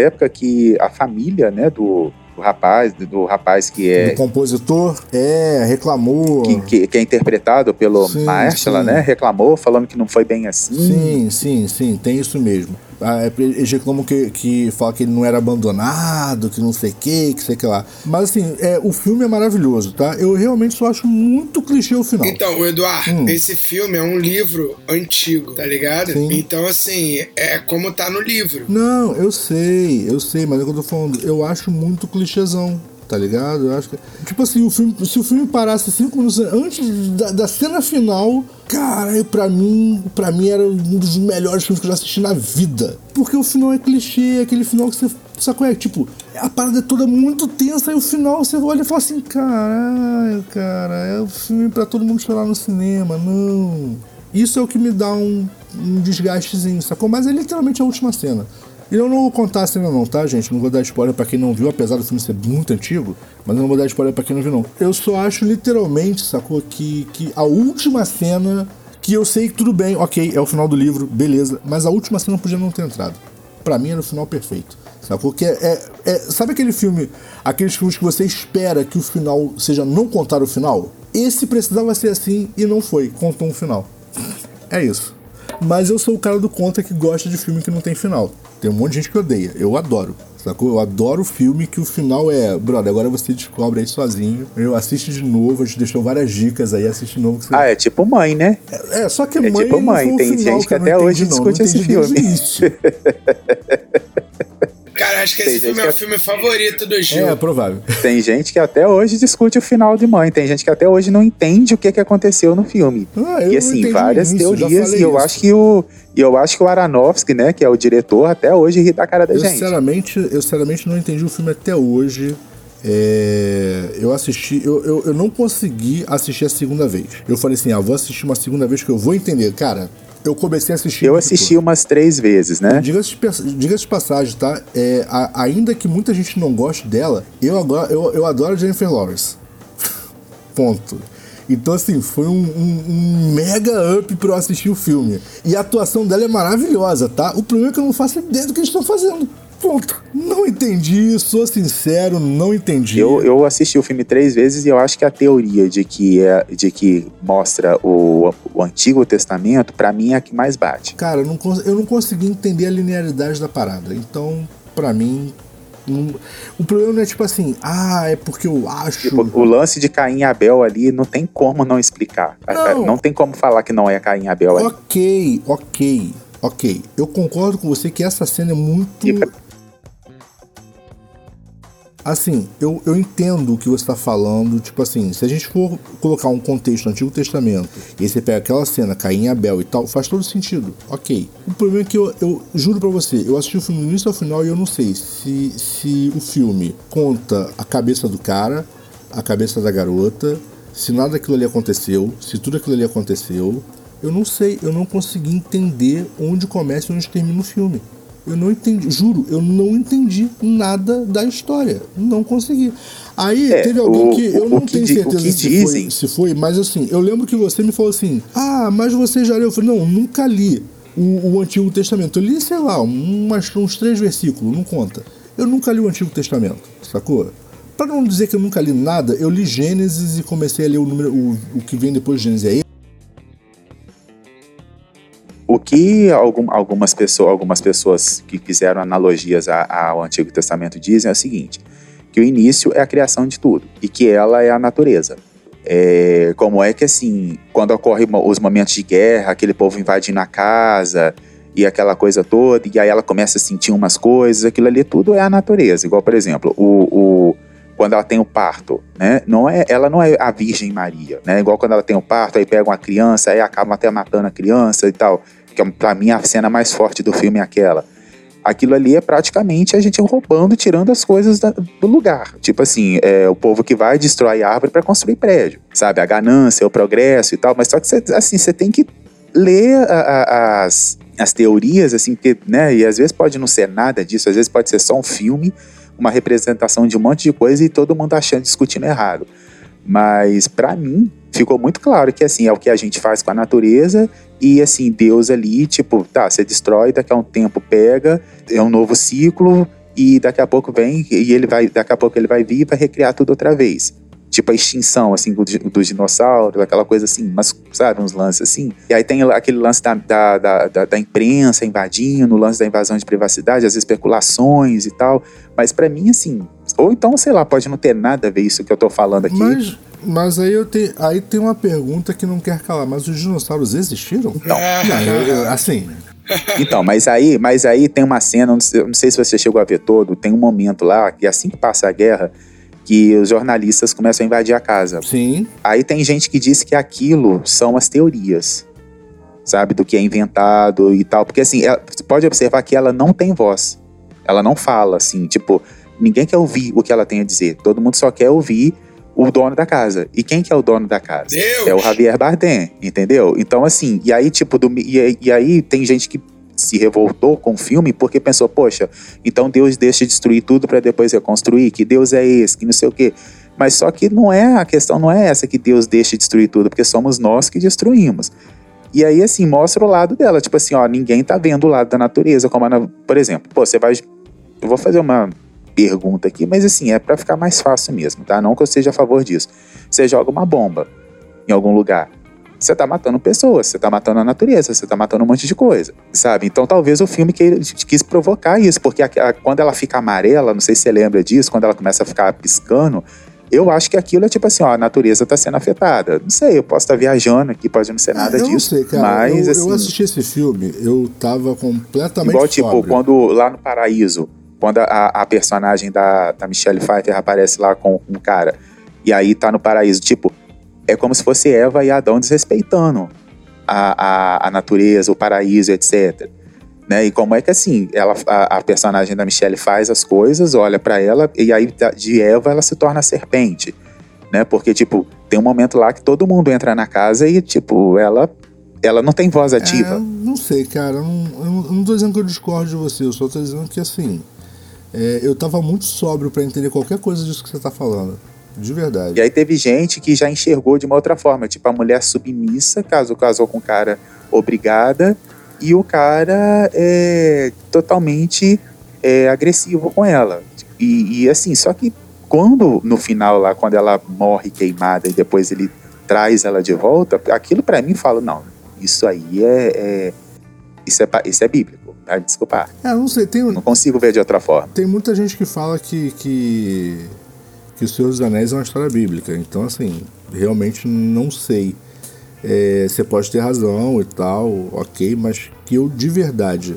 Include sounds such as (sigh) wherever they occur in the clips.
época que a família, né, do, do rapaz, do rapaz que é. Do compositor, é, reclamou. Que, que, que é interpretado pelo Marshall, né? Reclamou, falando que não foi bem assim. Sim, sim, sim, tem isso mesmo. Ah, é, eles reclamam que, que fala que ele não era abandonado, que não sei o que, que sei que lá. Mas assim, é, o filme é maravilhoso, tá? Eu realmente só acho muito clichê o final. Então, Eduardo, hum. esse filme é um livro antigo, tá ligado? Sim. Então, assim, é como tá no livro. Não, eu sei, eu sei, mas é o que eu tô falando. Eu acho muito clichêzão tá ligado? Eu acho que. Tipo assim, o filme, se o filme parasse cinco minutos antes da, da cena final, cara, pra mim, pra mim era um dos melhores filmes que eu já assisti na vida. Porque o final é clichê, é aquele final que você. Sacou? É tipo, a parada é toda muito tensa e o final você olha e fala assim: caralho, cara, é um filme pra todo mundo chorar no cinema, não. Isso é o que me dá um, um desgastezinho, sacou? Mas é literalmente a última cena. E eu não vou contar a cena não, tá, gente? Não vou dar spoiler pra quem não viu, apesar do filme ser muito antigo, mas eu não vou dar spoiler pra quem não viu, não. Eu só acho literalmente, sacou, que, que a última cena, que eu sei que tudo bem, ok, é o final do livro, beleza, mas a última cena podia não ter entrado. Pra mim era o final perfeito. Sacou? Que é, é, é, sabe aquele filme, aqueles filmes que você espera que o final seja não contar o final? Esse precisava ser assim e não foi, contou um final. (laughs) É isso. Mas eu sou o cara do conta que gosta de filme que não tem final. Tem um monte de gente que odeia. Eu adoro. Sacou? Eu adoro filme que o final é, brother, agora você descobre aí sozinho. Eu assisto de novo, a gente deixou várias dicas aí, assiste de novo. Você... Ah, é tipo mãe, né? É, é só que é mãe. Tipo mãe, tem gente que, que até hoje não, discute não esse filme. (laughs) Cara, acho que tem esse filme é o filme favorito do Gil. É, provável. Tem gente que até hoje discute o final de Mãe. Tem gente que até hoje não entende o que, que aconteceu no filme. Ah, e assim, várias teorias. E eu isso. acho que o. E eu acho que o Aronofsky, né, que é o diretor, até hoje ri da cara da eu, gente. Sinceramente, eu sinceramente não entendi o filme até hoje. É, eu assisti, eu, eu, eu, não consegui assistir a segunda vez. Eu falei assim: ah, vou assistir uma segunda vez que eu vou entender. Cara, eu comecei a assistir. Eu assisti umas três vezes, né? Diga-se de, diga de passagem, tá? É, a, ainda que muita gente não goste dela, eu, agora, eu, eu adoro Jennifer Lawrence. (laughs) Ponto. Então, assim, foi um, um, um, mega up pra eu assistir o filme. E a atuação dela é maravilhosa, tá? O problema é que eu não faço ideia do que eles estão fazendo. Ponto. Não entendi, sou sincero, não entendi. Eu, eu assisti o filme três vezes e eu acho que a teoria de que, é, de que mostra o, o Antigo Testamento, para mim, é a que mais bate. Cara, eu não, eu não consegui entender a linearidade da parada. Então, para mim, o problema não é tipo assim, ah, é porque eu acho. Tipo, o lance de Caim e Abel ali não tem como não explicar. Não, não tem como falar que não é Caim e Abel ali. Ok, ok, ok. Eu concordo com você que essa cena é muito. E pra Assim, eu, eu entendo o que você está falando. Tipo assim, se a gente for colocar um contexto no Antigo Testamento e você pega aquela cena, Caim e Abel e tal, faz todo sentido. Ok. O problema é que eu, eu juro para você, eu assisti o filme do início ao final e eu não sei se, se o filme conta a cabeça do cara, a cabeça da garota, se nada daquilo ali aconteceu, se tudo aquilo ali aconteceu. Eu não sei, eu não consegui entender onde começa e onde termina o filme. Eu não entendi, juro, eu não entendi nada da história. Não consegui. Aí é, teve alguém o, que eu não tenho certeza se, dizem... foi, se foi, mas assim, eu lembro que você me falou assim: ah, mas você já leu? Eu falei: não, nunca li o, o Antigo Testamento. Eu li, sei lá, umas, uns três versículos, não conta. Eu nunca li o Antigo Testamento, sacou? Para não dizer que eu nunca li nada, eu li Gênesis e comecei a ler o número, o, o que vem depois de Gênesis. Aí que algum, algumas, pessoas, algumas pessoas que fizeram analogias ao Antigo Testamento dizem é o seguinte: que o início é a criação de tudo e que ela é a natureza. É, como é que assim, quando ocorrem os momentos de guerra, aquele povo invadindo a casa e aquela coisa toda, e aí ela começa a sentir umas coisas, aquilo ali tudo é a natureza. Igual, por exemplo, o, o quando ela tem o parto, né? Não é, ela não é a Virgem Maria, né? Igual quando ela tem o parto, aí pega uma criança, aí acaba até matando a criança e tal que é para mim a cena mais forte do filme é aquela. Aquilo ali é praticamente a gente roubando, tirando as coisas da, do lugar. Tipo assim, é o povo que vai destrói árvore para construir prédio, sabe? A ganância, o progresso e tal. Mas só que assim, você tem que ler a, a, as, as teorias, assim, que, né? E às vezes pode não ser nada disso, às vezes pode ser só um filme, uma representação de um monte de coisa e todo mundo achando, discutindo errado. Mas para mim ficou muito claro que assim é o que a gente faz com a natureza e assim, Deus ali, tipo, tá, você destrói, daqui a um tempo pega, é um novo ciclo, e daqui a pouco vem e ele vai, daqui a pouco ele vai vir e vai recriar tudo outra vez tipo a extinção, assim, dos do dinossauros, aquela coisa assim, mas, sabe, uns lances assim. E aí tem aquele lance da, da, da, da imprensa invadindo, o lance da invasão de privacidade, as especulações e tal. Mas para mim, assim, ou então, sei lá, pode não ter nada a ver isso que eu tô falando aqui. Mas, mas aí, eu te, aí tem uma pergunta que não quer calar, mas os dinossauros existiram? Não. não eu, eu, assim... Então, mas aí, mas aí tem uma cena, não sei, não sei se você chegou a ver todo, tem um momento lá que assim que passa a guerra, que os jornalistas começam a invadir a casa. Sim. Aí tem gente que diz que aquilo são as teorias, sabe, do que é inventado e tal, porque assim, ela, você pode observar que ela não tem voz. Ela não fala assim, tipo, ninguém quer ouvir o que ela tem a dizer. Todo mundo só quer ouvir o dono da casa. E quem que é o dono da casa? Deus! É o Javier Bardem, entendeu? Então assim, e aí tipo, do, e, e aí tem gente que se revoltou com o filme porque pensou, poxa, então Deus deixa destruir tudo para depois reconstruir, que Deus é esse, que não sei o quê. Mas só que não é a questão não é essa que Deus deixa destruir tudo, porque somos nós que destruímos. E aí assim mostra o lado dela, tipo assim, ó, ninguém tá vendo o lado da natureza, como a, por exemplo, pô, você vai eu vou fazer uma pergunta aqui, mas assim, é para ficar mais fácil mesmo, tá? Não que eu seja a favor disso. Você joga uma bomba em algum lugar você tá matando pessoas, você tá matando a natureza, você tá matando um monte de coisa, sabe? Então talvez o filme que quis provocar isso, porque a, a, quando ela fica amarela, não sei se você lembra disso, quando ela começa a ficar piscando, eu acho que aquilo é tipo assim, ó, a natureza tá sendo afetada. Não sei, eu posso estar tá viajando aqui, pode não ser nada eu disso. Não sei, cara. Mas, eu, assim, eu assisti esse filme, eu tava completamente Igual, tipo, quando lá no Paraíso, quando a, a personagem da, da Michelle Pfeiffer aparece lá com um cara, e aí tá no paraíso, tipo, é como se fosse Eva e Adão desrespeitando a, a, a natureza, o paraíso, etc. Né? E como é que assim, ela, a, a personagem da Michelle faz as coisas, olha para ela, e aí de Eva ela se torna serpente. Né? Porque, tipo, tem um momento lá que todo mundo entra na casa e, tipo, ela ela não tem voz ativa. É, não sei, cara. Eu não, eu não tô dizendo que eu discordo de você, eu só tô dizendo que, assim, é, eu tava muito sóbrio para entender qualquer coisa disso que você tá falando. De verdade. E aí teve gente que já enxergou de uma outra forma, tipo a mulher submissa, caso casou com o cara obrigada, e o cara é totalmente é, agressivo com ela. E, e, assim, só que quando no final lá, quando ela morre queimada e depois ele traz ela de volta, aquilo para mim fala, não, isso aí é, é isso é, isso é bíblico, tá? Desculpa. É, não sei, tem... Não consigo ver de outra forma. Tem muita gente que fala que, que que O Senhor dos Anéis é uma história bíblica. Então, assim, realmente não sei. É, você pode ter razão e tal, ok, mas que eu de verdade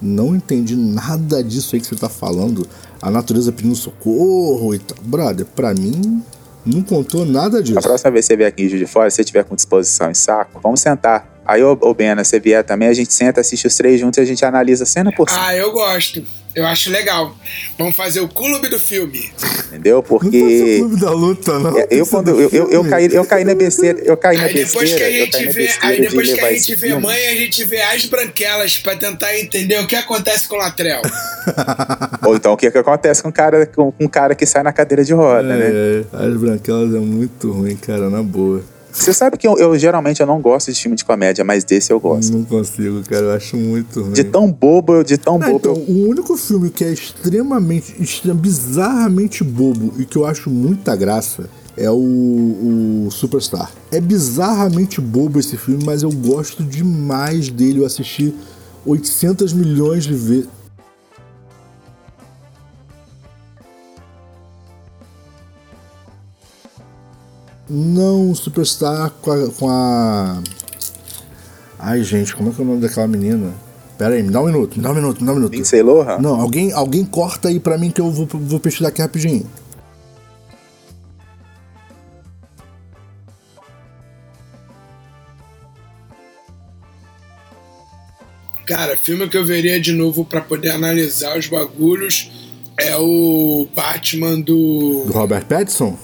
não entendi nada disso aí que você tá falando. A natureza pedindo socorro e tal. Brother, pra mim, não contou nada disso. A próxima vez que você vier aqui em Juiz de Fora, se você tiver com disposição e saco, vamos sentar. Aí, ô, ô Bena, você vier também, a gente senta, assiste os três juntos e a gente analisa cena por cena. Ah, eu gosto. Eu acho legal. Vamos fazer o clube do filme. Entendeu? Porque. Não o clube da luta, não. É, eu, quando, eu, eu, eu, caí, eu caí na besteira. Eu caí na aí depois besteira. Que a gente vê, aí depois de que a gente vê filme. mãe, a gente vê as branquelas pra tentar entender o que acontece com o Latrell. (laughs) Ou então o que, que acontece com um cara, com um cara que sai na cadeira de roda, é, né? As branquelas é muito ruim, cara, na boa. Você sabe que eu, eu, geralmente eu não gosto de filme de comédia, mas desse eu gosto. Não consigo, cara, eu acho muito ruim. De tão bobo, de tão não, bobo. Então, o único filme que é extremamente, bizarramente bobo e que eu acho muita graça é o, o Superstar. É bizarramente bobo esse filme, mas eu gosto demais dele. Eu assisti 800 milhões de vezes. Não, Superstar com a, com a. Ai, gente, como é que é o nome daquela menina? Pera aí, me dá um minuto, me dá um minuto, me dá um minuto. Lindsay Lohan? Não, alguém, alguém corta aí pra mim que eu vou, vou pesquisar aqui rapidinho. Cara, filme que eu veria de novo para poder analisar os bagulhos é o Batman do. Do Robert Pattinson?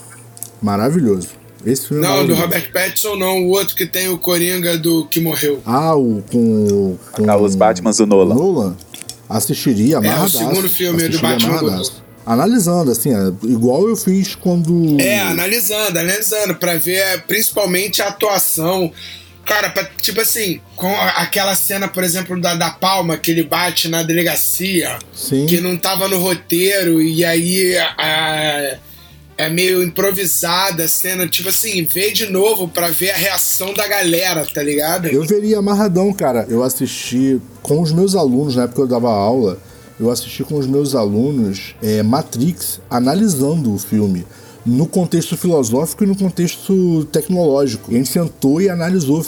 Maravilhoso. Esse filme é não, é do Robert Pattinson não, o outro que tem o Coringa do que morreu. Ah, o com, com ah, os Batmans do Nolan. Nolan? Assistiria, É o segundo filme do Batman do Nolan. Analisando, assim, é, igual eu fiz quando. É, analisando, analisando, para ver é, principalmente a atuação Cara, pra, tipo assim, com aquela cena, por exemplo, da, da Palma, que ele bate na delegacia, Sim. que não tava no roteiro, e aí a, é meio improvisada a cena, tipo assim, vê de novo pra ver a reação da galera, tá ligado? Eu veria amarradão, cara. Eu assisti com os meus alunos, na época que eu dava aula, eu assisti com os meus alunos é, Matrix analisando o filme no contexto filosófico e no contexto tecnológico. A gente sentou e analisou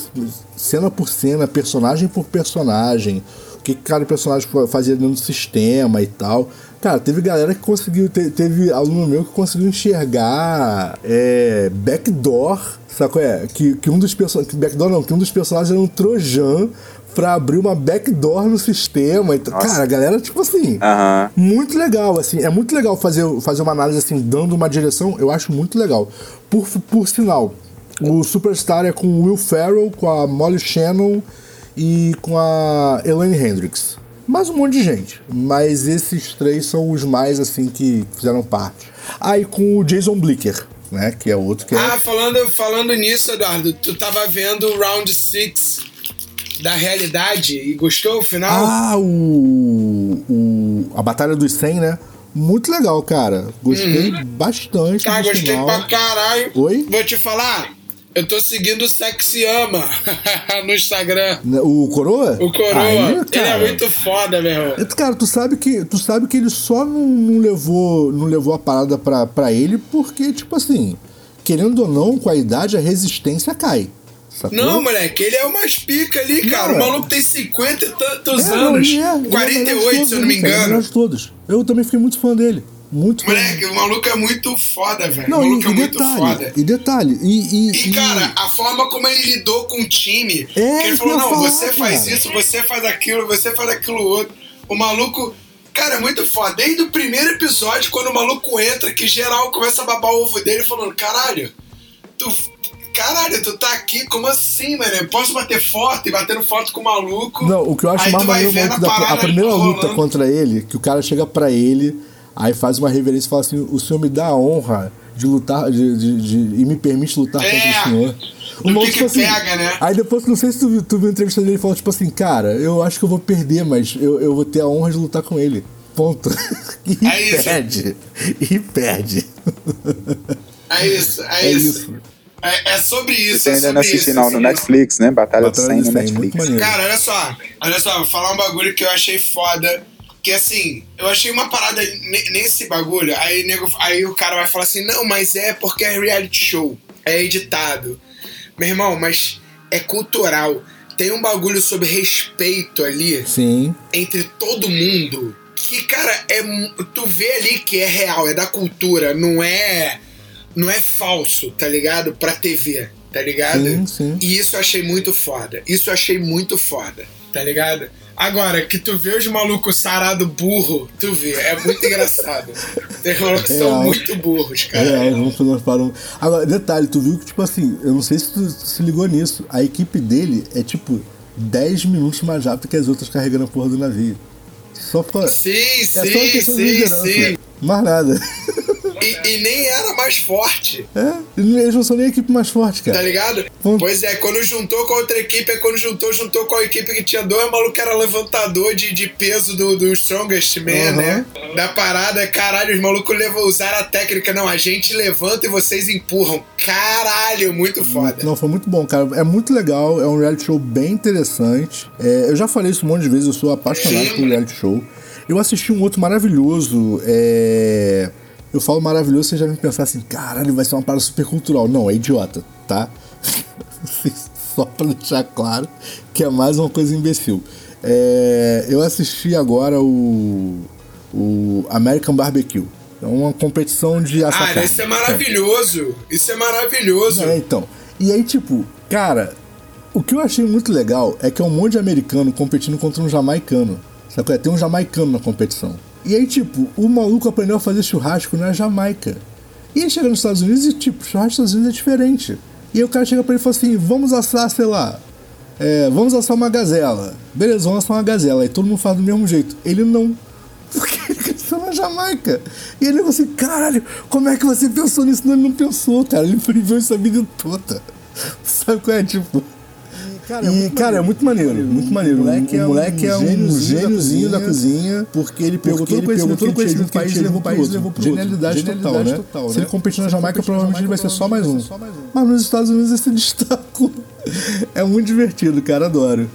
cena por cena, personagem por personagem, o que cada personagem fazia dentro do sistema e tal. Cara, teve galera que conseguiu, te, teve aluno meu que conseguiu enxergar é, backdoor, sabe qual é? Que, que um dos personagens, backdoor não, que um dos personagens era um trojan pra abrir uma backdoor no sistema. Então, cara, a galera, tipo assim, muito legal, assim, é muito legal fazer, fazer uma análise assim, dando uma direção, eu acho muito legal. Por, por sinal, o Superstar é com o Will Ferrell, com a Molly Shannon e com a Elaine Hendricks. Mais um monte de gente, mas esses três são os mais, assim, que fizeram parte. Ah, e com o Jason Blicker, né, que é outro que é... Ah, falando, falando nisso, Eduardo, tu tava vendo o Round 6 da realidade e gostou o final? Ah, o, o. A Batalha dos 100, né? Muito legal, cara. Gostei bastante. Cara, Uhum. gostei final. pra caralho. Oi? Vou te falar, eu tô seguindo o Sexy Ama (laughs) no Instagram. O Coroa? O Coroa, Aí, ele é muito foda, meu irmão. Cara, tu sabe que, tu sabe que ele só não, não levou, não levou a parada pra, pra ele porque, tipo assim, querendo ou não, com a idade a resistência cai. Sacou? Não, moleque, ele é umas pica ali, cara. Não, o é. maluco tem 50 e tantos É, não, anos. ele é, ele é o melhor de 48, todos, se eu não me né, é engano. melhor de todos. Eu também fiquei muito fã dele. Muito. Moleque, o maluco é muito foda, velho. Não, o e, maluco é e muito detalhe, foda. e detalhe, e, e, E, cara, a forma como ele lidou com o time. É, ele falou: não, ia você falar, faz cara. isso, você faz aquilo, você faz aquilo outro. O maluco. Cara, é muito foda. Desde o primeiro episódio, quando o maluco entra, que geral começa a babar o ovo dele, falando: caralho, tu. Caralho, tu tá aqui, como assim, mano? Eu posso bater foto e batendo foto com o maluco. Não, o que eu acho mais maneiro da, a primeira luta rolando. contra ele, que o cara chega pra ele, aí faz uma reverência e fala assim: o senhor me dá a honra de lutar, de, de- de- e me permite lutar É, contra o senhor. do maluco, tipo assim, pique-pega, né? Aí depois, não sei se tu, viu- tu viu a entrevista dele, ele falou tipo assim: cara, eu acho que eu vou perder, mas eu, eu vou ter a honra de lutar com ele. Ponto. (laughs) E É isso. perde. E perde. É isso, é, É isso. isso. É, é sobre isso. Você é ainda sobre não assistiu isso, não, é no. Netflix, né? Batalha Batalha 100 do no 100, muito Netflix. Cara, olha só, olha só, vou falar um bagulho que eu achei foda. Que assim, eu achei uma parada ne- nesse bagulho, aí, nego, aí o cara vai falar assim, não, mas é porque é reality show, é editado. Meu irmão, mas é cultural. Tem um bagulho sobre respeito ali Sim. entre todo mundo. Que, cara, é. Tu vê ali que é real, é da cultura, não é. Não é falso, tá ligado? Pra TV, tá ligado? Sim, sim. E isso eu achei muito foda. Isso eu achei muito foda, tá ligado? Agora, que tu vê os malucos sarado burro, tu vê, é muito (laughs) engraçado. Tem malucos que são Real. muito burros, cara. É, vamos fazer umas paradas. Agora, detalhe, tu viu que, tipo assim, eu não sei se tu se ligou nisso. A equipe dele é tipo 10 minutos mais rápido que as outras carregando a porra do navio. Só pra. Sim, é só uma sim, de sim, liderança. sim. Mais nada. E, e nem era mais forte. É, eles não são nem a equipe mais forte, Tá cara. ligado? Hum. Pois é, quando juntou com a outra equipe, é quando juntou, juntou com a equipe que tinha dois malucos que era levantador de, de peso do, do Strongest Man, Aham. né? Da parada, caralho, os malucos levam, usaram a técnica, não, a gente levanta e vocês empurram. Caralho, muito foda. Não, foi muito bom, cara. É muito legal, é um reality show bem interessante. É, eu já falei isso um monte de vezes, eu sou apaixonado Sim. por reality show. Eu assisti um outro maravilhoso. é, Eu falo maravilhoso, você já vem pensar assim, caralho, vai ser uma parada super cultural. Não, é idiota, tá? (laughs) Só pra deixar claro que é mais uma coisa imbecil. É, Eu assisti agora o, o American Barbecue. É uma competição de assar Ah, isso é maravilhoso. Isso é maravilhoso. É, então. E aí, tipo, cara, o que eu achei muito legal é que é um monte de americano competindo contra um jamaicano. Sabe? é? Tem um jamaicano na competição. E aí, tipo, o maluco aprendeu a fazer churrasco na Jamaica. E ele chega nos Estados Unidos e, tipo, churrasco nos Estados Unidos é diferente. E aí o cara chega pra ele e fala assim: vamos assar, sei lá. é, vamos assar uma gazela. Beleza, vamos assar uma gazela. Aí todo mundo faz do mesmo jeito. Ele não. (laughs) Porque ele cresceu na Jamaica. E ele falou assim: caralho, como é que você pensou nisso? Não, ele não pensou, cara. Ele viveu isso a vida toda. (laughs) Sabe qual é? Tipo. Cara, e, é cara, é muito maneiro, muito maneiro. O moleque, é, o moleque é um gêniozinho da cozinha, porque ele pegou todo o conhecimento, todo o conhecimento do país e levou para outro. Levou Genialidade, total, né? total, Se ele competir na Jamaica, provavelmente ele vai ser só mais um. Mas nos Estados Unidos esse (laughs) destaco é muito divertido, cara, adoro.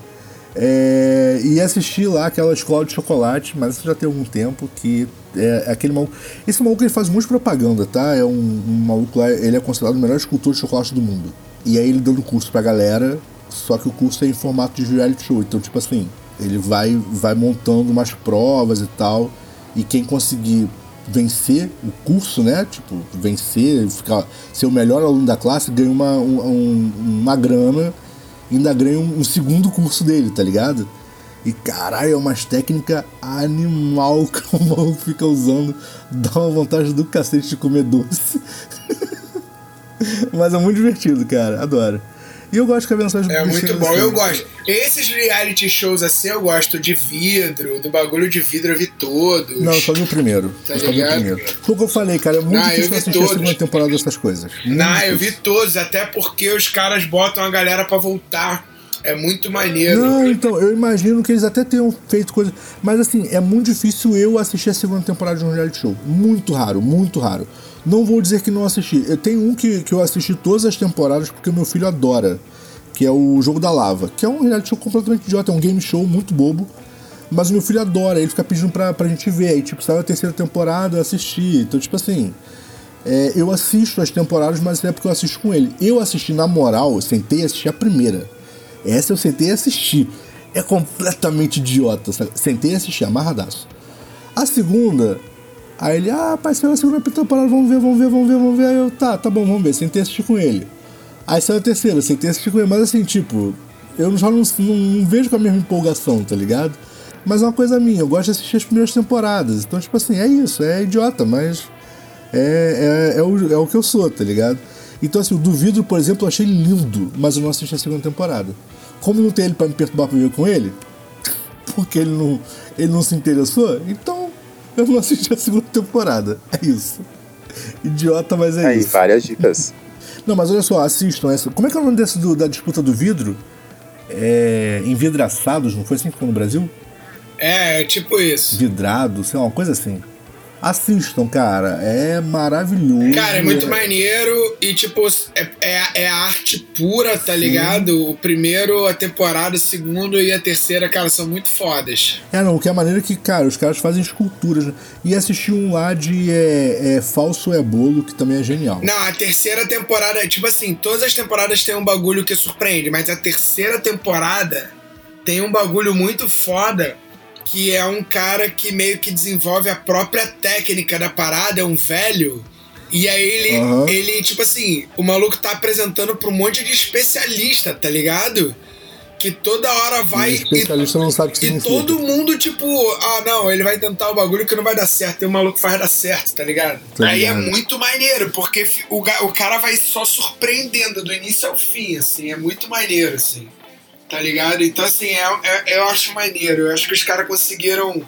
É, e assisti lá aquela escola de chocolate, mas isso já tem algum tempo que é, é aquele maluco. Esse maluco ele faz muita propaganda, tá? É um, um, maluco lá, ele é considerado o melhor escultor de chocolate do mundo. E aí ele dando curso pra galera, só que o curso é em formato de reality show. Então, tipo assim, ele vai, vai montando umas provas e tal. E quem conseguir vencer o curso, né? Tipo, vencer, ficar, ser o melhor aluno da classe, ganha uma, um, uma grana ainda ganha um, um, segundo curso dele, tá ligado? E caralho, é umas técnicas animal (laughs) que o maluco fica usando. Dá uma vontade do cacete de comer doce. (laughs) Mas é muito divertido, cara. Adoro. E eu gosto que a mensagem É muito bom, assim. eu gosto. Esses reality shows assim, eu gosto de vidro, do bagulho de vidro eu vi todos. Não, eu só vi o primeiro. Tá eu ligado? o primeiro. Foi o que eu falei, cara. É muito não, difícil assistir todos. a segunda temporada dessas coisas. Muito não, difícil. eu vi todos, até porque os caras botam a galera para voltar. É muito maneiro. Não, então, eu imagino que eles até tenham feito coisas. Mas assim, é muito difícil eu assistir a segunda temporada de um reality show. Muito raro, muito raro. Não vou dizer que não assisti. Eu tenho um que, que eu assisti todas as temporadas porque meu filho adora. Que é o Jogo da Lava. Que é um reality show completamente idiota, é um game show muito bobo. Mas meu filho adora, ele fica pedindo pra, pra gente ver. Aí, tipo, saiu a terceira temporada, eu assisti. Então, tipo assim. É, eu assisto as temporadas, mas é porque eu assisto com ele. Eu assisti na moral, eu sentei e assisti a primeira. Essa eu sentei e assisti. É completamente idiota, sabe? Sentei e assisti, amarradaço. A segunda, aí ele, ah, saiu a segunda temporada, vamos ver, vamos ver, vamos ver, vamos ver. Aí eu, tá, tá bom, vamos ver. Sentei e assisti com ele. Aí saiu a terceira, sentei e assisti com ele, mas assim, tipo, eu já não, não, não vejo com a mesma empolgação, tá ligado? Mas é uma coisa minha, eu gosto de assistir as primeiras temporadas. Então, tipo assim, é isso, é idiota, mas é, é, é, o, é o que eu sou, tá ligado? Então, assim, o do vidro, por exemplo, eu achei lindo, mas eu não assisti a segunda temporada. Como não tem ele para me perturbar pra ver com ele, (laughs) porque ele não, ele não se interessou, então eu não assisti a segunda temporada. É isso. Idiota, mas é Aí, isso. Aí, várias dicas. (laughs) Não, mas olha só, assistam essa. Como é que é o nome desse do, da disputa do vidro? É. Envidraçados, não foi assim que ficou no Brasil? É, é tipo isso. Vidrado, sei lá, uma coisa assim. Assistam, cara. É maravilhoso. Cara, é muito maneiro e, tipo, é, é, é arte pura, tá Sim. ligado? O primeiro, a temporada, o segundo e a terceira, cara, são muito fodas. É, não, o que é maneiro é que, cara, os caras fazem esculturas. Né? E assisti um lá de é, é, Falso é Bolo, que também é genial. Não, a terceira temporada, tipo assim, todas as temporadas tem um bagulho que surpreende, mas a terceira temporada tem um bagulho muito foda que é um cara que meio que desenvolve a própria técnica da parada, é um velho. E aí ele, uhum. ele tipo assim, o maluco tá apresentando pra um monte de especialista, tá ligado? Que toda hora vai. E especialista e, não sabe o que E todo mundo, tipo, ah, não, ele vai tentar o bagulho que não vai dar certo. E o maluco faz dar certo, tá ligado? Tá aí é muito maneiro, porque o, o cara vai só surpreendendo do início ao fim, assim. É muito maneiro, assim. Tá ligado? Então, assim, é, é, eu acho maneiro. Eu acho que os caras conseguiram.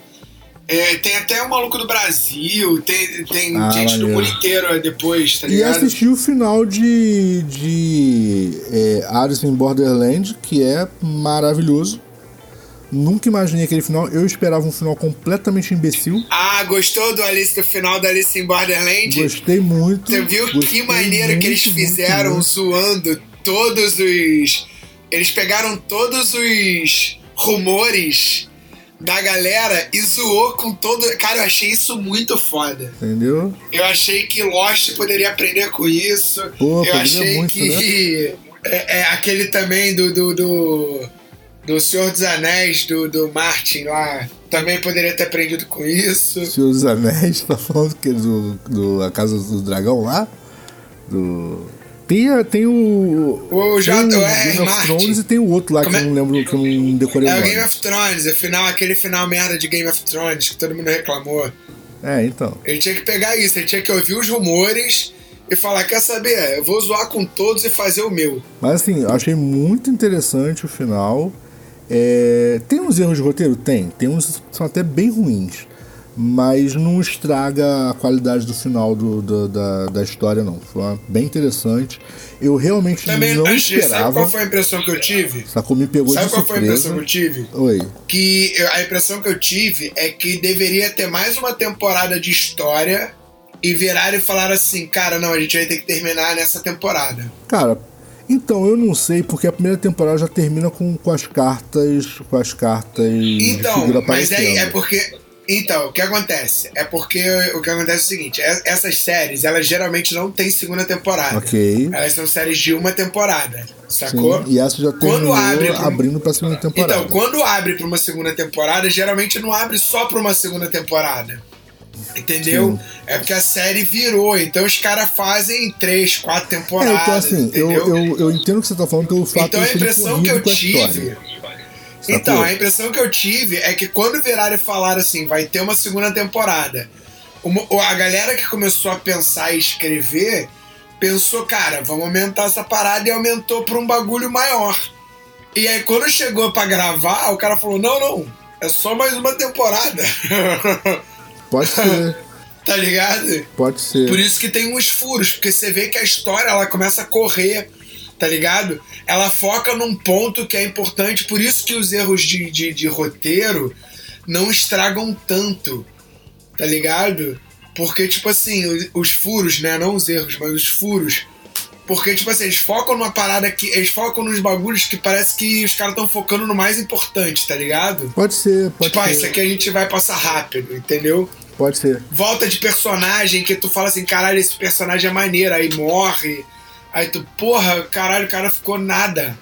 É, tem até o maluco do Brasil, tem, tem ah, gente maneiro. do mundo inteiro depois, tá ligado? E assisti o final de, de é, Alice in Borderland, que é maravilhoso. Nunca imaginei aquele final. Eu esperava um final completamente imbecil. Ah, gostou do Alice do final da Alice in Borderland? Gostei muito. Você viu que maneiro muito, que eles fizeram muito, muito. zoando todos os eles pegaram todos os rumores da galera e zoou com todo. Cara, eu achei isso muito foda. Entendeu? Eu achei que Lost poderia aprender com isso. Pô, eu achei muito, que. Né? É, é, aquele também do. do, do, do Senhor dos Anéis, do, do Martin lá. Também poderia ter aprendido com isso. Senhor dos Anéis, tá falando que do, do A Casa do Dragão lá? Do. Tem, tem o. O J. Tem o é, Game of Thrones e tem o outro lá que é? eu não lembro, que eu não decorei É o Game of Thrones, afinal, aquele final merda de Game of Thrones que todo mundo reclamou. É, então. Ele tinha que pegar isso, ele tinha que ouvir os rumores e falar: quer saber? Eu vou zoar com todos e fazer o meu. Mas assim, eu achei muito interessante o final. É... Tem uns erros de roteiro? Tem. Tem uns que são até bem ruins. Mas não estraga a qualidade do final do, do da, da história, não. Foi bem interessante. Eu realmente Também não achei, esperava. Sabe qual foi a impressão que eu tive? Sacou, me pegou Sabe de qual foi a surpresa. impressão que eu tive? Oi. Que a impressão que eu tive é que deveria ter mais uma temporada de história e viraram e falaram assim, cara, não, a gente vai ter que terminar nessa temporada. Cara, então eu não sei, porque a primeira temporada já termina com, com as cartas. Com as cartas Então, mas é aparecendo. porque. Então, o que acontece? É porque o que acontece é o seguinte: é- essas séries, elas geralmente não têm segunda temporada. Ok. Elas são séries de uma temporada, sacou? Sim, e essa já Quando abre pro- abrindo pra segunda temporada. Então, quando abre pra uma segunda temporada, geralmente não abre só pra uma segunda temporada. Entendeu? É porque a série virou, então os caras fazem três, quatro É, temporadas. então assim, eu, eu, eu entendo o que você tá falando pelo fato Então a de serem impressão que eu a tive. história. Então, a impressão que eu tive é que quando viraram e falaram assim, vai ter uma segunda temporada, uma- a galera que começou a pensar e escrever pensou, cara, vamos aumentar essa parada e aumentou pra um bagulho maior. E aí quando chegou pra gravar, o cara falou: não, não, é só mais uma temporada. (laughs) Pode ser, tá ligado? pode ser. Por isso que tem uns furos, porque você vê que a história ela começa a correr, tá ligado? Ela foca num ponto que é importante, por isso que os erros de, de, de roteiro não estragam tanto, tá ligado? Porque, tipo assim, os, os furos, né? Não os erros, mas os furos. Porque, tipo assim, eles focam numa parada que. Eles focam nos bagulhos que parece que os caras estão focando no mais importante, tá ligado? Pode ser, pode tipo, ah, ser. isso aqui a gente vai passar rápido, entendeu? Pode ser. volta de personagem que tu fala assim, caralho, esse personagem é maneiro, aí morre. Aí tu, porra, caralho, o cara ficou nada.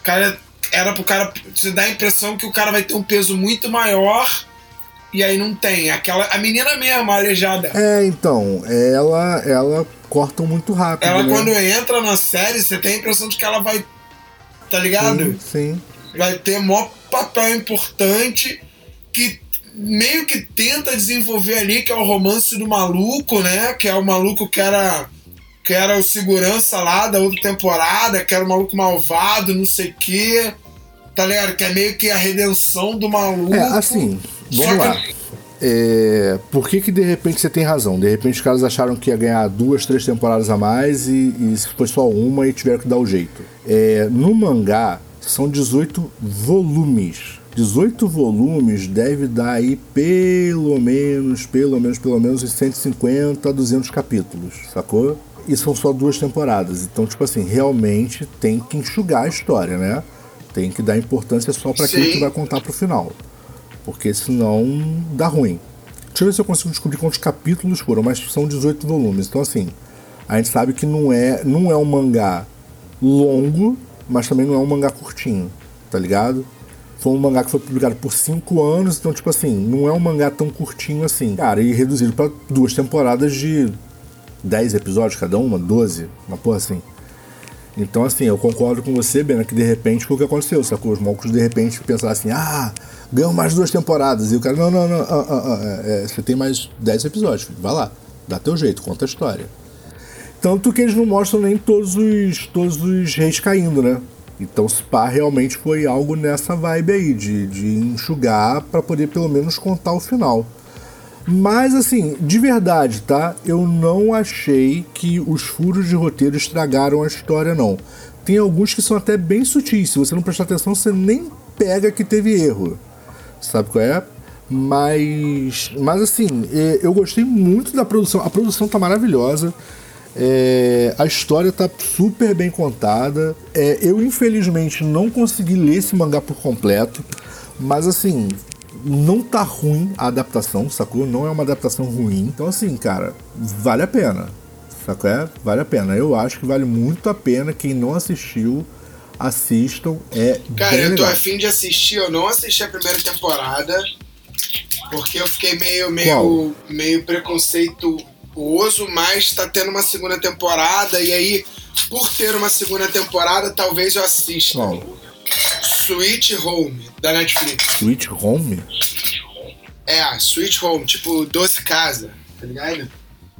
O cara era pro cara. Você dá a impressão que o cara vai ter um peso muito maior. E aí não tem. Aquela. A menina mesmo, a aleijada. É, então, ela, ela corta muito rápido. Ela né? quando entra na série, você tem a impressão de que ela vai. Tá ligado? Sim, sim. vai ter maior papel importante que meio que tenta desenvolver ali, que é o romance do maluco, né? Que é o maluco que era que era o segurança lá da outra temporada, que era o maluco malvado, não sei o quê. Tá ligado? Que é meio que a redenção do maluco. É, assim, vamos que- lá. É, por que que de repente você tem razão? De repente os caras acharam que ia ganhar duas, três temporadas a mais e, e foi só uma e tiveram que dar o jeito. É, no mangá são 18 volumes. 18 volumes deve dar aí pelo menos, pelo menos, pelo menos uns 150 a 200 capítulos, sacou? E são só duas temporadas. Então, tipo assim, realmente tem que enxugar a história, né? Tem que dar importância só para aquilo que vai contar pro final. Porque senão dá ruim. Deixa eu ver se eu consigo descobrir quantos capítulos foram, mas são 18 volumes. Então, assim, a gente sabe que não é, não é um mangá longo, mas também não é um mangá curtinho, tá ligado? Foi um mangá que foi publicado por 5 anos, então, tipo assim, não é um mangá tão curtinho assim. Cara, e reduzido para duas temporadas de 10 episódios cada uma, 12, uma porra assim. Então, assim, eu concordo com você, Bena, que de repente foi o que aconteceu, sacou? Os malucos de repente pensaram assim, ah, ganham mais duas temporadas. E o cara, não, não, não, ah, ah, ah, é, é, você tem mais 10 episódios, filho, vai lá, dá teu jeito, conta a história. Tanto que eles não mostram nem todos os, todos os reis caindo, né? Então, se pá, realmente foi algo nessa vibe aí, de, de enxugar pra poder pelo menos contar o final. Mas assim, de verdade, tá? Eu não achei que os furos de roteiro estragaram a história, não. Tem alguns que são até bem sutis. Se você não prestar atenção, você nem pega que teve erro. Sabe qual é? Mas, mas assim, é, eu gostei muito da produção. A produção tá maravilhosa. É, a história tá super bem contada. É, eu, infelizmente, não consegui ler esse mangá por completo. Mas assim, não tá ruim a adaptação, sacou? Não é uma adaptação ruim. Então, assim, cara, vale a pena. Sacou? É? Vale a pena. Eu acho que vale muito a pena. Quem não assistiu, assistam. É Cara, bem eu tô legal. afim de assistir, eu não assisti a primeira temporada, porque eu fiquei meio, Qual? meio, meio preconceituoso, mas tá tendo uma segunda temporada, e aí, por ter uma segunda temporada, talvez eu assista. Qual? Sweet Home, da Netflix. Switch Home? É, Sweet Home, tipo Doce Casa, tá ligado?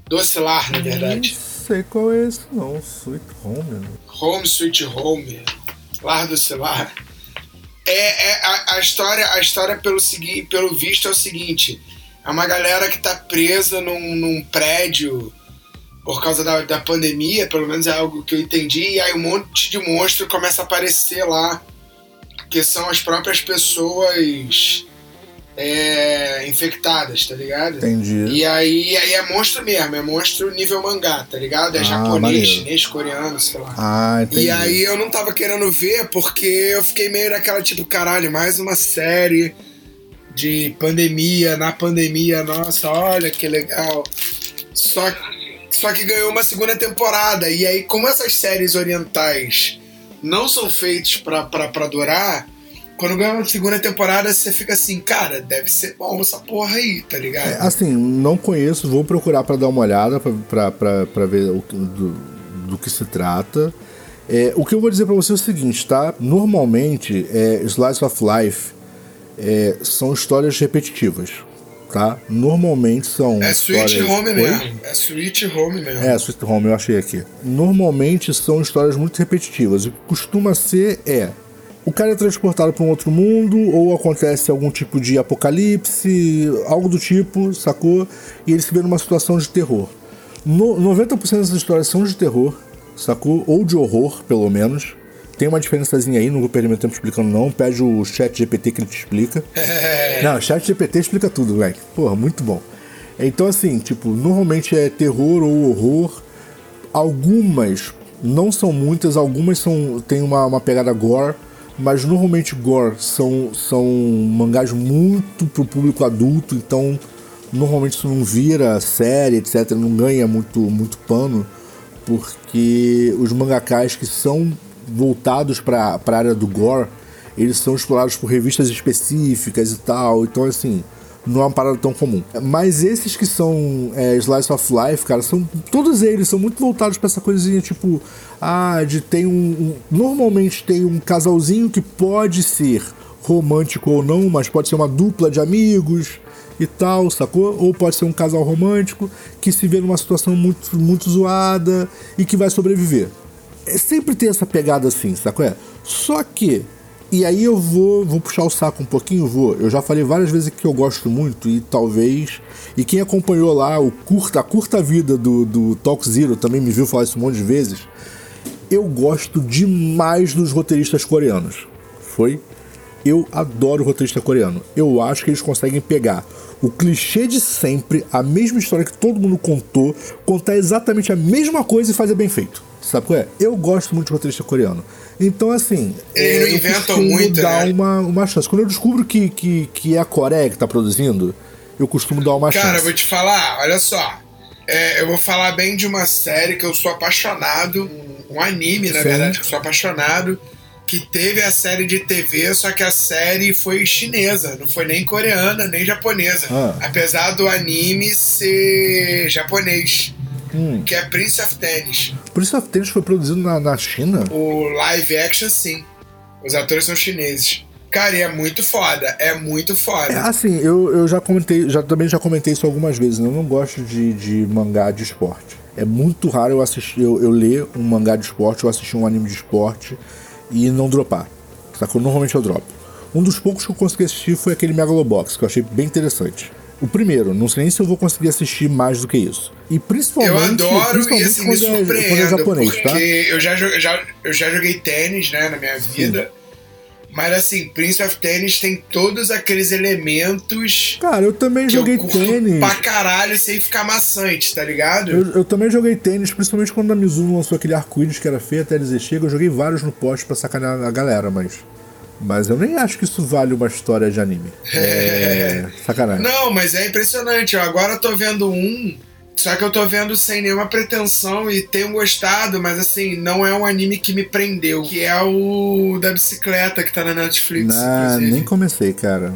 Doce Lar, na verdade. Não sei qual é esse, não. Sweet Home. né? Home Sweet Home, Lar do Celular. É, é a, a história, a história pelo, segui, pelo visto é o seguinte: É uma galera que tá presa num, num prédio por causa da, da pandemia, pelo menos é algo que eu entendi, e aí um monte de monstro começa a aparecer lá, que são as próprias pessoas é, infectadas, tá ligado? Entendi. E aí, aí é monstro mesmo, é monstro nível mangá, tá ligado? É Ah, japonês, maneiro. chinês, coreano, sei lá. Ah, entendi. E aí eu não tava querendo ver porque eu fiquei meio naquela tipo, caralho, mais uma série de pandemia, na pandemia, nossa, olha que legal. Só, só que ganhou uma segunda temporada. E aí, como essas séries orientais não são pra, pra durar, quando ganha uma segunda temporada, você fica assim, cara, deve ser bom essa porra aí, tá ligado? É, assim, não conheço, vou procurar pra dar uma olhada, pra ver o do, do que se trata. É, o que eu vou dizer pra você é o seguinte, tá? Normalmente, é, Slice of Life é, são histórias repetitivas, tá? Normalmente são É Sweet histórias... Home Oi? mesmo. É Sweet Home mesmo. É, Sweet Home, eu achei aqui. Normalmente são histórias muito repetitivas. O que costuma ser é. O cara é transportado para um outro mundo, ou acontece algum tipo de apocalipse, algo do tipo, sacou? E ele se vê numa situação de terror. No, 90% das histórias são de terror, sacou? Ou de horror, pelo menos. Tem uma diferençazinha aí, não vou perder meu tempo explicando, não. Pede o chat GPT que ele te explica. Não, o chat GPT explica tudo, velho. Porra, muito bom. Então, assim, tipo, normalmente é terror ou horror. Algumas, não são muitas, algumas são tem uma, uma pegada gore, mas normalmente gore são, são mangás muito pro público adulto, então normalmente isso não vira série, etc, não ganha muito, muito pano, porque os mangakás que são voltados para a área do gore, eles são explorados por revistas específicas e tal, então assim, não é uma parada tão comum. Mas esses que são é, Slice of Life, cara, são todos eles são muito voltados para essa coisinha tipo, ah, de tem um, um- normalmente tem um casalzinho que pode ser romântico ou não, mas pode ser uma dupla de amigos e tal, sacou? Ou pode ser um casal romântico que se vê numa situação muito muito zoada e que vai sobreviver. É, sempre tem essa pegada assim, sacou? É? Só que e aí eu vou, vou puxar o saco um pouquinho, vou. Eu já falei várias vezes que eu gosto muito e talvez. E quem acompanhou lá o curta, a curta vida do, do Talk Zero também me viu falar isso um monte de vezes. Eu gosto demais dos roteiristas coreanos. Foi? Eu adoro roteirista coreano. Eu acho que eles conseguem pegar o clichê de sempre, a mesma história que todo mundo contou, contar exatamente a mesma coisa e fazer bem feito. Sabe qual é? Eu gosto muito de roteirista coreano. Então, assim. Eles não eu inventam costumo muito, dar né? uma, uma chance. Quando eu descubro que, que, que é a Coreia que tá produzindo, eu costumo dar uma Cara, eu chance. vou te falar, olha só. É, eu vou falar bem de uma série que eu sou apaixonado, um, um anime, na Sim. verdade, que eu sou apaixonado, que teve a série de TV, só que a série foi chinesa, não foi nem coreana, nem japonesa. Ah. Apesar do anime ser japonês, Hum. que é Prince of Tennis. Prince of Tennis foi produzido na, na China? O live action, sim. Os atores são chineses. Cara, e é muito foda, é muito foda. É, assim, eu, eu já comentei, já, também já comentei isso algumas vezes, né? Eu não gosto de, de mangá de esporte. É muito raro eu assistir, eu, eu ler um mangá de esporte, eu assistir um anime de esporte e não dropar. Sacou? Normalmente eu dropo. Um dos poucos que eu consegui assistir foi aquele Megalobox, que eu achei bem interessante. O primeiro, não sei nem se eu vou conseguir assistir mais do que isso. E principalmente, Eu adoro e principalmente assim me quando, é, quando é surpreendo, japonês, porque tá? eu, já, já, eu já joguei tênis, né, na minha vida. Mas assim, Prince of Tennis tem todos aqueles elementos Cara, eu também joguei eu tênis. pra caralho sem ficar maçante, tá ligado? Eu, eu também joguei tênis, principalmente quando a Mizuno lançou aquele arco-íris que era feio até dizer chega. Eu joguei vários no poste pra sacanear a galera, mas. Mas eu nem acho que isso vale uma história de anime. É. (laughs) sacanagem. Não, mas é impressionante. ó. Agora eu tô vendo um, só que eu tô vendo sem nenhuma pretensão e tenho gostado, mas assim, não é um anime que me prendeu. Que é o da bicicleta que tá na Netflix. Ah, nem comecei, cara.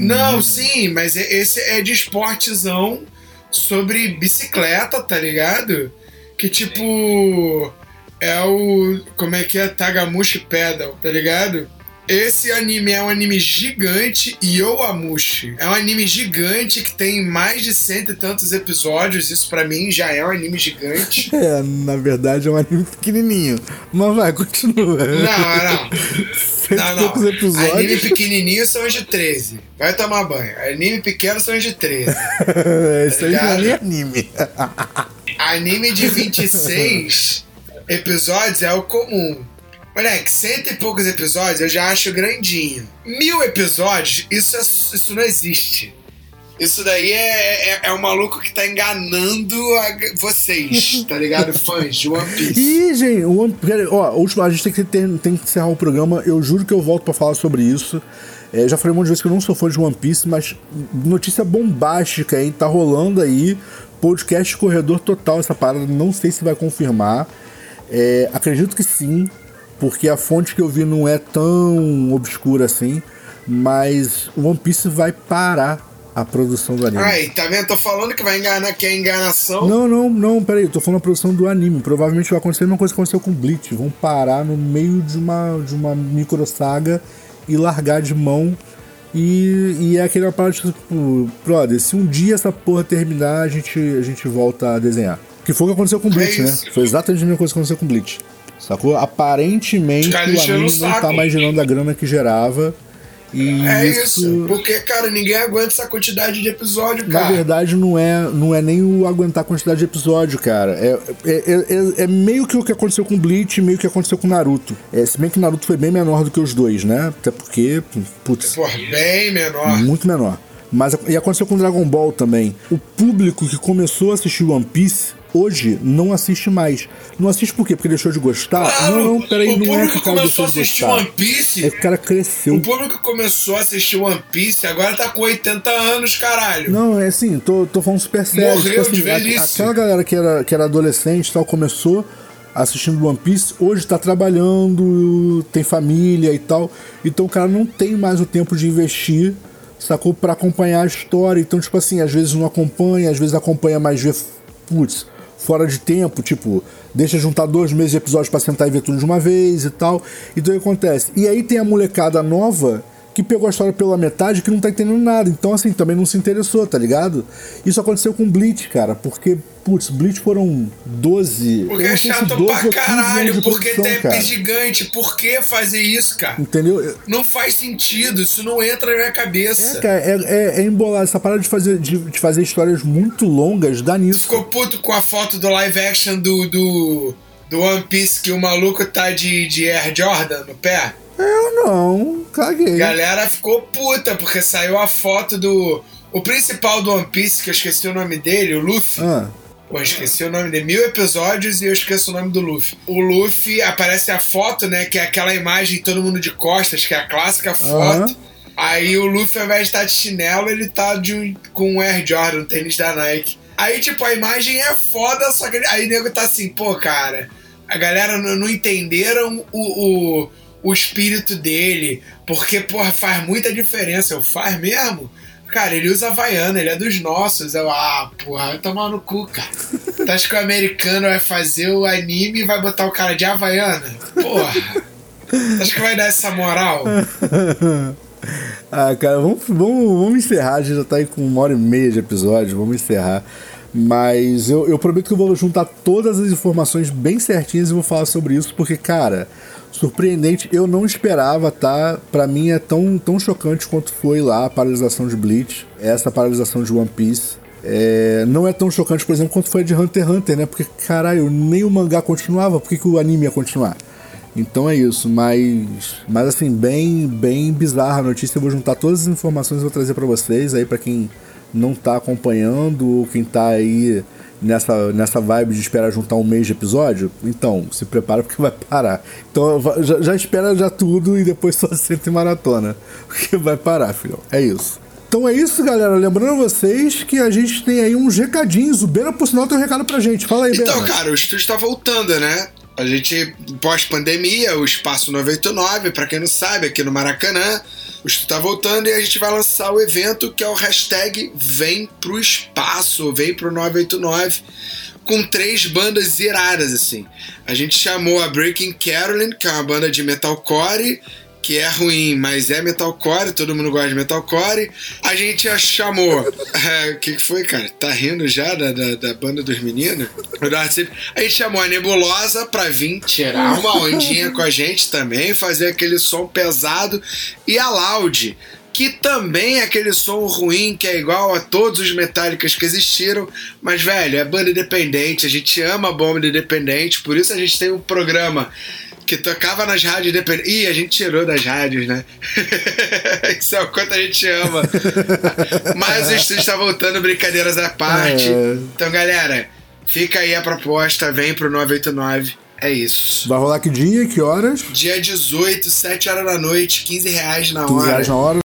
Não, sim, mas esse é de esportezão sobre bicicleta, tá ligado? Que tipo. É o. Como é que é? Tagamushi Pedal, tá ligado? Esse anime é um anime gigante, Yoamushi. É um anime gigante que tem mais de cento e tantos episódios. Isso pra mim já é um anime gigante. (laughs) É, na verdade é um anime pequenininho. Mas vai, continua. Não, não. Cento e poucos episódios. Anime pequenininho são os de 13. Vai tomar banho. Anime pequeno são os de 13. Esse (laughs) aí não é Ligado? anime. (laughs) Anime de 26 episódios é o comum. Moleque, cento e poucos episódios eu já acho grandinho. Mil episódios, isso, é- isso não existe. Isso daí é, é, é o maluco que tá enganando a- vocês, tá ligado? (laughs) Fãs de One Piece. Ih, gente, o One- ó, último, a gente tem que, ter- tem que encerrar o programa. Eu juro que eu volto pra falar sobre isso. É, já falei um monte de vezes que eu não sou fã de One Piece, mas notícia bombástica, hein? Tá rolando aí. Podcast Corredor Total, essa parada. Não sei se vai confirmar. É, acredito que sim, porque a fonte que eu vi não é tão obscura assim. Mas o One Piece vai parar a produção do anime. Aí, tá vendo? Tô falando que vai enganar, que é enganação. Não, não, não, peraí, eu tô falando a produção do anime. Provavelmente vai acontecer a mesma coisa que aconteceu com Bleach. Vão parar no meio de uma, de uma micro saga e largar de mão. E, e é aquela parte tipo, brother, se um dia essa porra terminar, a gente, a gente volta a desenhar. Que foi o que aconteceu com Bleach, né? isso. Foi exatamente a mesma coisa que aconteceu com Bleach. Sacou? Aparentemente o anime não tá mais gerando a grana que gerava. E É isso. Porque, cara, ninguém aguenta essa quantidade de episódio, Na cara. verdade, não é, não é nem o aguentar a quantidade de episódio, cara. É, é, é, é meio que o que aconteceu com Bleach, meio que aconteceu com Naruto. É, se bem que Naruto foi bem menor do que os dois, né? Até porque, putz, Porra, bem menor. muito menor. Mas e aconteceu com Dragon Ball também. O público que começou a assistir One Piece hoje não assiste mais. Não assiste por quê? Porque deixou de gostar? Claro, não, não, peraí, não é que o cara começou a assistir gostar. One Piece. É que o cara cresceu. O público que começou a assistir One Piece agora tá com 80 anos, caralho. Não, é assim, tô, tô falando super sério. Morreu Tipo assim, de velhice. aquela galera que era, que era adolescente e tal, começou assistindo One Piece, hoje tá trabalhando, tem família e tal. Então o cara não tem mais o tempo de investir, sacou? Pra acompanhar a história. Então, tipo assim, às vezes não acompanha, às vezes acompanha, mas vê, putz, fora de tempo, tipo, deixa juntar dois meses de episódios pra sentar e ver tudo de uma vez e tal. Então o que acontece? E aí tem a molecada nova que pegou a história pela metade que não tá entendendo nada. Então, assim, também não se interessou, tá ligado? Isso aconteceu com Bleach, cara, porque, putz, Bleach foram 12. Porque é chato 12 ou pra 15 caralho, porque tem gigante. Por que fazer isso, cara? Entendeu? Não faz sentido, isso não entra na minha cabeça. É, cara, é, é, é embolar. Essa parada de fazer, de, de fazer histórias muito longas dá nisso. Ficou puto com a foto do live action do, do, do One Piece que o maluco tá de, de Air Jordan no pé? Eu não, caguei. Galera ficou puta porque saiu a foto do. O principal do One Piece, que eu esqueci o nome dele, o Luffy. Ah, Pô, esqueci o nome dele. Mil episódios e eu esqueço o nome do Luffy. O Luffy aparece a foto, né? Que é aquela imagem todo mundo de costas, que é a clássica foto. Aí o Luffy, ao invés de estar de chinelo, ele tá de, com um Air Jordan, um tênis da Nike. Aí, tipo, a imagem é foda, só que aí o nego tá assim, pô, cara, a galera não, não entenderam o, o, o espírito dele, porque, porra, faz muita diferença. Eu faz mesmo? Cara, ele usa Havaiana, ele é dos nossos. Eu, ah, porra, vai tomar no cu, cara. Tu acha que o americano vai fazer o anime e vai botar o cara de Havaiana? Porra. Tu acha que vai dar essa moral? (laughs) ah, cara, vamos, vamos, vamos encerrar. A gente já tá aí com uma hora e meia de episódio. Vamos encerrar. Mas eu, eu prometo que eu vou juntar todas as informações bem certinhas e vou falar sobre isso, porque, cara, surpreendente, eu não esperava, tá? Pra mim é tão, tão chocante quanto foi lá a paralisação de Bleach, essa paralisação de One Piece. É, não é tão chocante, por exemplo, quanto foi de Hunter x Hunter, né? Porque, caralho, nem o mangá continuava, por que, que o anime ia continuar? Então é isso, mas, mas assim, bem, bem bizarra a notícia. Eu vou juntar todas as informações e vou trazer pra vocês aí pra quem não tá acompanhando ou quem tá aí nessa, nessa vibe de esperar juntar um mês de episódio. Então, se prepara porque vai parar. Então já, já espera já tudo e depois só (laughs) senta em maratona, porque vai parar, filhão. É isso. Então é isso, galera. Lembrando vocês que a gente tem aí uns recadinhos. O Bena, por sinal, tem um recado pra gente. Fala aí, Então, Bena. cara, o estúdio tá voltando, né? A gente, pós-pandemia, o Espaço 989, pra quem não sabe, aqui no Maracanã, o estúdio tá voltando e a gente vai lançar o evento que é o hashtag Vem pro Espaço, Vem pro 989, com três bandas iradas, assim. A gente chamou a Breaking Carolyn, que é uma banda de metalcore, que é ruim, mas é metalcore, todo mundo gosta de metalcore. A gente a chamou. (laughs) O que, que foi, cara? Tá rindo já da, da, da banda dos meninos? A gente chamou a Nebulosa pra vir tirar uma ondinha com a gente também, fazer aquele som pesado. E a Loud, que também é aquele som ruim que é igual a todos os metálicas que existiram, mas velho, é banda independente, a gente ama a banda independente, por isso a gente tem um programa que tocava nas rádios independentes. Ih, a gente tirou das rádios, né? (laughs) Isso é o quanto a gente ama. Mas o estúdio está voltando, brincadeiras à parte. É. Então, galera, fica aí a proposta, vem pro 989. É isso. Vai rolar que dia? Que horas? Dia 18, 7 horas da noite, 15 reais na hora. 15 reais na hora.